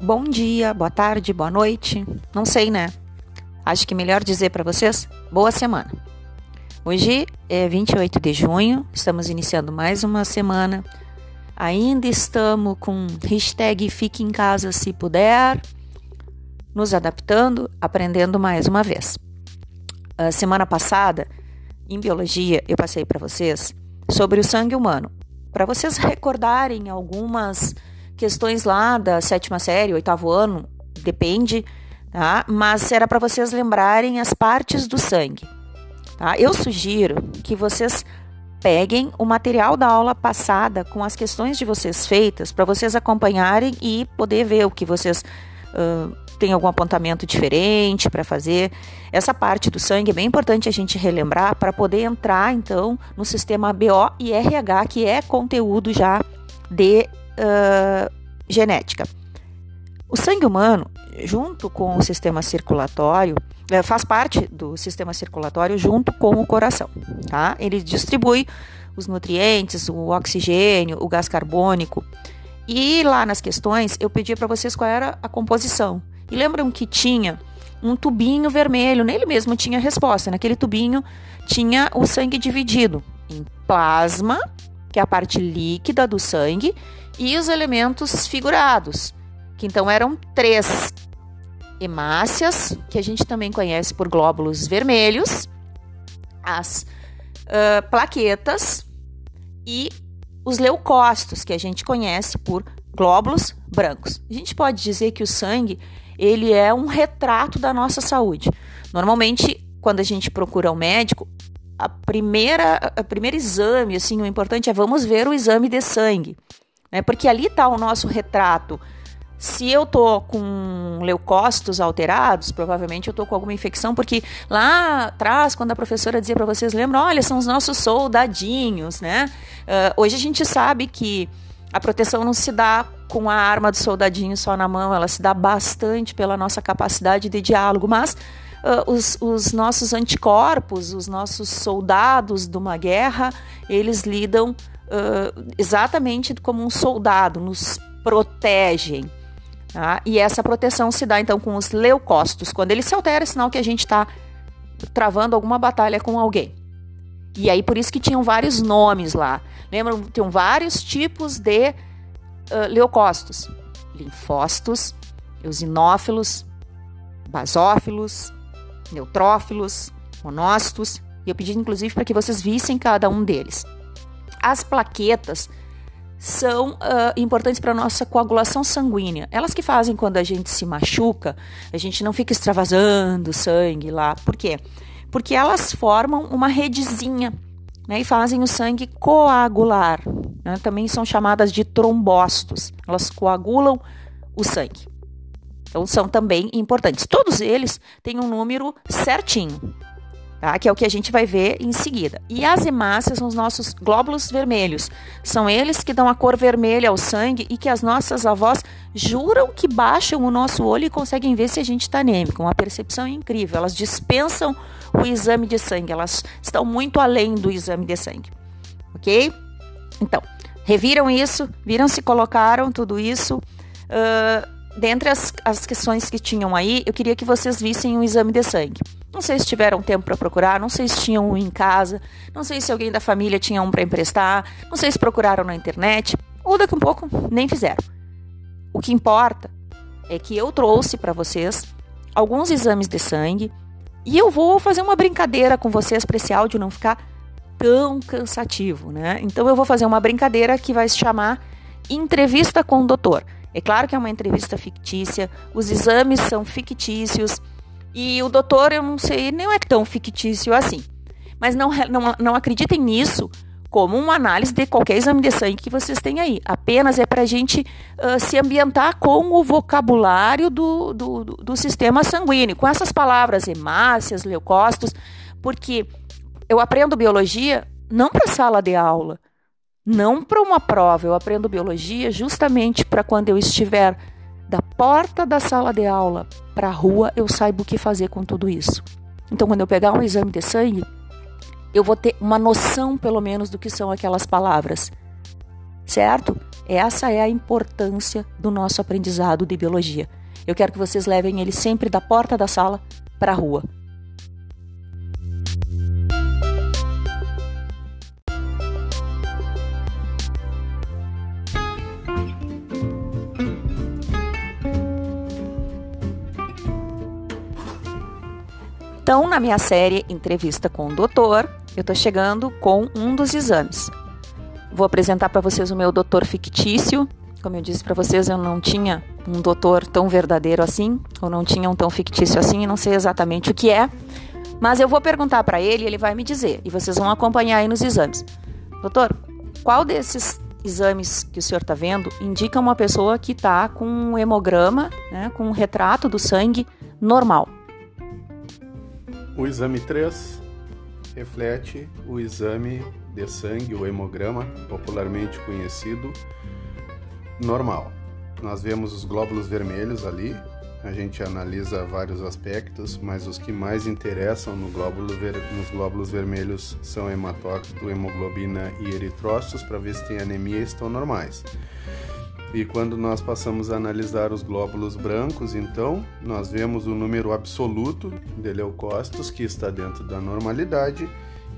bom dia, boa tarde, boa noite. Não sei, né? Acho que melhor dizer para vocês boa semana. Hoje é 28 de junho, estamos iniciando mais uma semana. Ainda estamos com hashtag Fique em Casa se puder, nos adaptando, aprendendo mais uma vez. A semana passada, em biologia, eu passei para vocês sobre o sangue humano, para vocês recordarem algumas questões lá da sétima série, oitavo ano, depende, tá? Mas era para vocês lembrarem as partes do sangue, tá? Eu sugiro que vocês peguem o material da aula passada com as questões de vocês feitas para vocês acompanharem e poder ver o que vocês uh, têm algum apontamento diferente para fazer. Essa parte do sangue é bem importante a gente relembrar para poder entrar então no sistema BO e RH, que é conteúdo já de uh, genética. O sangue humano, junto com o sistema circulatório, eh, faz parte do sistema circulatório junto com o coração, tá? Ele distribui os nutrientes, o oxigênio, o gás carbônico. E lá nas questões eu pedi para vocês qual era a composição. E lembram que tinha um tubinho vermelho, nele mesmo tinha a resposta. Naquele tubinho tinha o sangue dividido em plasma, que é a parte líquida do sangue, e os elementos figurados, que então eram três hemácias, que a gente também conhece por glóbulos vermelhos, as uh, plaquetas e os leucócitos, que a gente conhece por glóbulos brancos. A gente pode dizer que o sangue ele é um retrato da nossa saúde. Normalmente, quando a gente procura um médico, a primeira, a primeiro exame, assim, o importante é vamos ver o exame de sangue né? Porque ali está o nosso retrato. Se eu tô com leucócitos alterados, provavelmente eu tô com alguma infecção, porque lá atrás, quando a professora dizia para vocês, lembram, olha, são os nossos soldadinhos, né? Uh, hoje a gente sabe que a proteção não se dá com a arma do soldadinho só na mão, ela se dá bastante pela nossa capacidade de diálogo, mas uh, os, os nossos anticorpos, os nossos soldados de uma guerra, eles lidam uh, exatamente como um soldado, nos protegem. Tá? E essa proteção se dá então com os leucócitos. Quando ele se altera, é sinal que a gente está travando alguma batalha com alguém. E aí por isso que tinham vários nomes lá. Lembram? Tinham vários tipos de uh, leucócitos: linfócitos, eosinófilos, basófilos, neutrófilos, monócitos. E eu pedi inclusive para que vocês vissem cada um deles. As plaquetas são uh, importantes para a nossa coagulação sanguínea. Elas que fazem quando a gente se machuca, a gente não fica extravasando sangue lá. Por quê? Porque elas formam uma redezinha né, e fazem o sangue coagular. Né? Também são chamadas de trombócitos. Elas coagulam o sangue. Então são também importantes. Todos eles têm um número certinho tá? que é o que a gente vai ver em seguida. E as hemácias são os nossos glóbulos vermelhos. São eles que dão a cor vermelha ao sangue e que as nossas avós juram que baixam o nosso olho e conseguem ver se a gente está anêmico. Uma percepção incrível. Elas dispensam o exame de sangue, elas estão muito além do exame de sangue. Ok? Então, reviram isso, viram se colocaram tudo isso. Uh, dentre as, as questões que tinham aí, eu queria que vocês vissem um exame de sangue. Não sei se tiveram tempo para procurar, não sei se tinham um em casa, não sei se alguém da família tinha um para emprestar, não sei se procuraram na internet, ou daqui a um pouco nem fizeram. O que importa é que eu trouxe para vocês alguns exames de sangue e eu vou fazer uma brincadeira com vocês para esse áudio não ficar tão cansativo, né? Então eu vou fazer uma brincadeira que vai se chamar entrevista com o doutor. É claro que é uma entrevista fictícia, os exames são fictícios e o doutor, eu não sei, não é tão fictício assim. Mas não, não, não acreditem nisso como uma análise de qualquer exame de sangue que vocês têm aí. Apenas é para a gente uh, se ambientar com o vocabulário do, do, do sistema sanguíneo, com essas palavras hemácias, leucócitos, porque eu aprendo biologia não para sala de aula, não para uma prova. Eu aprendo biologia justamente para quando eu estiver da porta da sala de aula para a rua, eu saiba o que fazer com tudo isso. Então, quando eu pegar um exame de sangue, eu vou ter uma noção, pelo menos, do que são aquelas palavras. certo? Essa é a importância do nosso aprendizado de biologia. Eu quero que vocês levem ele sempre da porta da sala para a rua. Então, na minha série Entrevista com o Doutor, eu estou chegando com um dos exames. Vou apresentar para vocês o meu doutor fictício. Como eu disse para vocês, eu não tinha um doutor tão verdadeiro assim, ou não tinha um tão fictício assim, e não sei exatamente o que é. Mas eu vou perguntar para ele e ele vai me dizer. E vocês vão acompanhar aí nos exames. Doutor, qual desses exames que o senhor está vendo indica uma pessoa que está com um hemograma, né, com um retrato do sangue normal? O exame 3 reflete o exame de sangue, o hemograma, popularmente conhecido, normal. Nós vemos os glóbulos vermelhos ali, a gente analisa vários aspectos, mas os que mais interessam no glóbulo ver... nos glóbulos vermelhos são hematócrito, hemoglobina e eritrócitos para ver se tem anemia e estão normais. E quando nós passamos a analisar os glóbulos brancos, então, nós vemos o número absoluto de leucócitos, que está dentro da normalidade,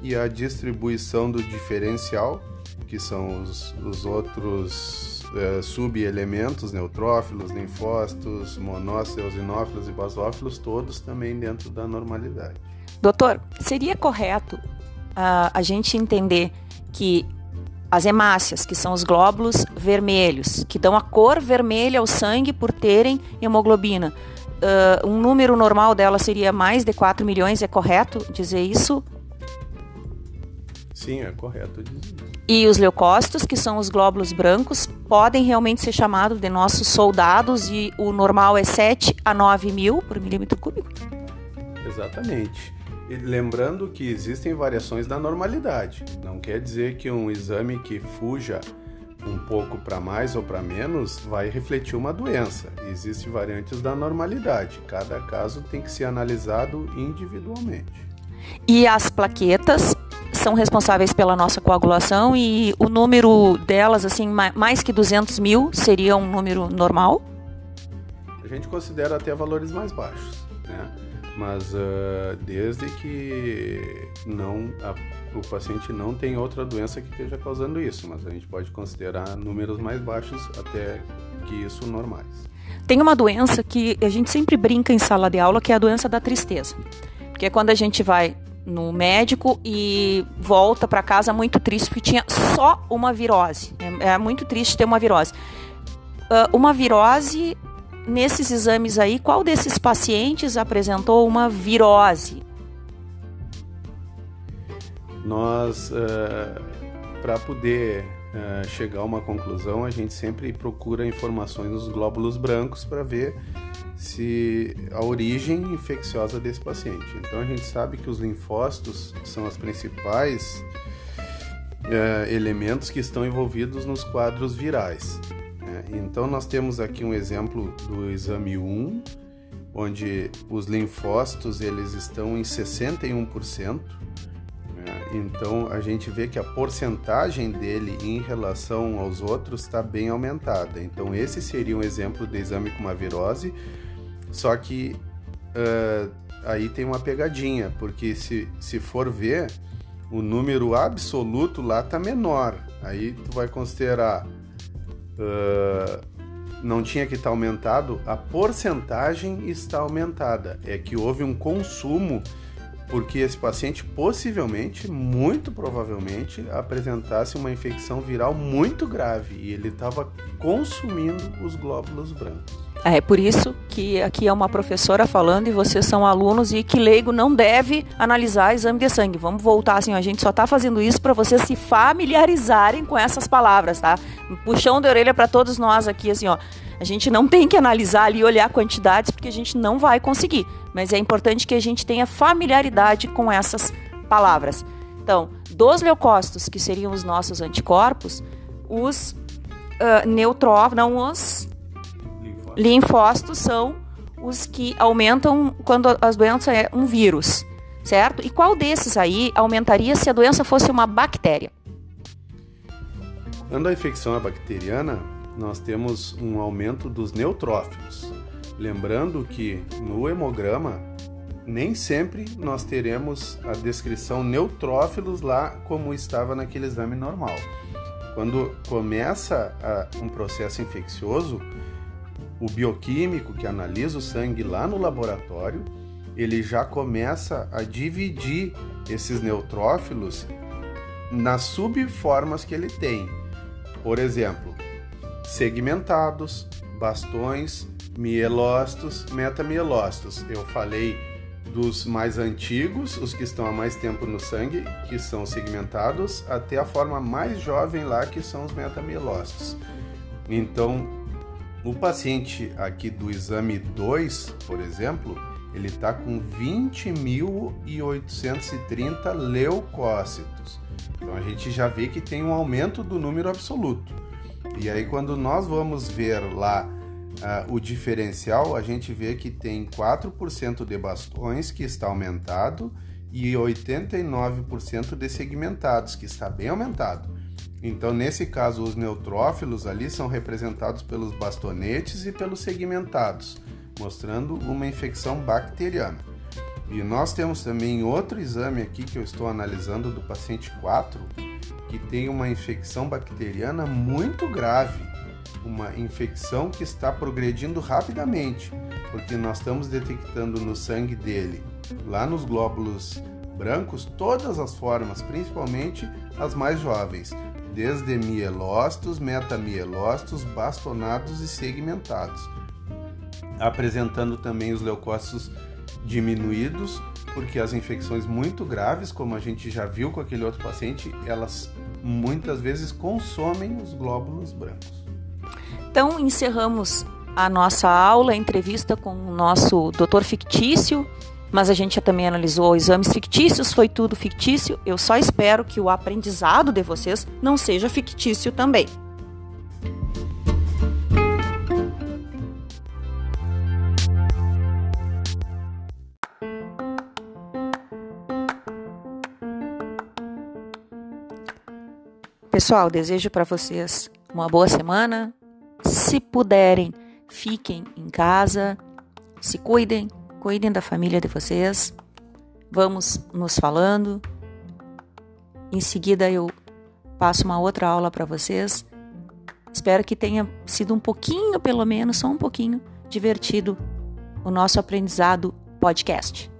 e a distribuição do diferencial, que são os, os outros é, subelementos, neutrófilos, linfócitos, monócitos, eosinófilos e basófilos, todos também dentro da normalidade. Doutor, seria correto uh, a gente entender que as hemácias, que são os glóbulos vermelhos, que dão a cor vermelha ao sangue por terem hemoglobina. Uh, um número normal dela seria mais de 4 milhões, é correto dizer isso? Sim, é correto dizer isso. E os leucócitos, que são os glóbulos brancos, podem realmente ser chamados de nossos soldados e o normal é 7 a 9 mil por milímetro cúbico? Exatamente. Lembrando que existem variações da normalidade. Não quer dizer que um exame que fuja um pouco para mais ou para menos vai refletir uma doença. Existem variantes da normalidade. Cada caso tem que ser analisado individualmente. E as plaquetas são responsáveis pela nossa coagulação e o número delas, assim, mais que 200 mil, seria um número normal? A gente considera até valores mais baixos, né? Mas uh, desde que não a, o paciente não tem outra doença que esteja causando isso, mas a gente pode considerar números mais baixos até que isso normais. Tem uma doença que a gente sempre brinca em sala de aula, que é a doença da tristeza. Porque é quando a gente vai no médico e volta para casa muito triste porque tinha só uma virose. É, é muito triste ter uma virose. Uh, uma virose nesses exames aí, qual desses pacientes apresentou uma virose? Nós, uh, eh, para poder uh, chegar a uma conclusão, a gente sempre procura informações nos glóbulos brancos para ver se a origem infecciosa desse paciente. Então a gente sabe que os linfócitos são as principais uh, elementos que estão envolvidos nos quadros virais. Então nós temos aqui um exemplo do exame 1, onde os linfócitos eles estão em 61%. Né? Então a gente vê que a porcentagem dele em relação aos outros está bem aumentada. Então esse seria um exemplo de exame com uma virose, só que uh, aí tem uma pegadinha, porque se, se for ver, o número absoluto lá está menor. Aí tu vai considerar uh, não tinha que estar aumentado, a porcentagem está aumentada. É que houve um consumo porque esse paciente possivelmente, muito provavelmente, apresentasse uma infecção viral muito grave e ele estava consumindo os glóbulos brancos. É por isso que aqui é uma professora falando e vocês são alunos e que leigo não deve analisar exame de sangue. Vamos voltar assim, a gente só está fazendo isso para vocês se familiarizarem com essas palavras, tá? Puxão de orelha para todos nós aqui, assim, ó. A gente não tem que analisar ali e olhar quantidades porque a gente não vai conseguir. Mas é importante que a gente tenha familiaridade com essas palavras. Então, dos leucócitos, que seriam os nossos anticorpos, os uh, neutrófilos, não os linfócitos são os que aumentam quando as doenças é um vírus, certo? E qual desses aí aumentaria se a doença fosse uma bactéria? Quando a infecção é bacteriana, nós temos um aumento dos neutrófilos. Lembrando que no hemograma nem sempre nós teremos a descrição neutrófilos lá como estava naquele exame normal. Quando começa a, um processo infeccioso, o bioquímico que analisa o sangue lá no laboratório, ele já começa a dividir esses neutrófilos nas subformas que ele tem. Por exemplo, segmentados, bastões, mielócitos, metamielócitos. Eu falei dos mais antigos, os que estão há mais tempo no sangue, que são segmentados, até a forma mais jovem lá, que são os metamielócitos. Então, o paciente aqui do exame 2, por exemplo, ele está com 20.830 leucócitos. Então a gente já vê que tem um aumento do número absoluto. E aí quando nós vamos ver lá uh, o diferencial, a gente vê que tem 4% de bastões que está aumentado e 89% de segmentados, que está bem aumentado. Então, nesse caso, os neutrófilos ali são representados pelos bastonetes e pelos segmentados, mostrando uma infecção bacteriana. E nós temos também outro exame aqui que eu estou analisando do paciente 4, que tem uma infecção bacteriana muito grave, uma infecção que está progredindo rapidamente, porque nós estamos detectando no sangue dele, lá nos glóbulos brancos, todas as formas, principalmente as mais jovens, desde mielócitos, metamielócitos, bastonados e segmentados, apresentando também os leucócitos diminuídos, porque as infecções muito graves, como a gente já viu com aquele outro paciente, elas muitas vezes consomem os glóbulos brancos. Então, encerramos a nossa aula, a entrevista com o nosso doutor fictício, mas a gente também analisou exames fictícios, foi tudo fictício. Eu só espero que o aprendizado de vocês não seja fictício também. Pessoal, desejo para vocês uma boa semana. Se puderem, fiquem em casa, se cuidem, cuidem da família de vocês. Vamos nos falando. Em seguida eu passo uma outra aula para vocês. Espero que tenha sido um pouquinho, pelo menos, só um pouquinho, divertido o nosso aprendizado podcast.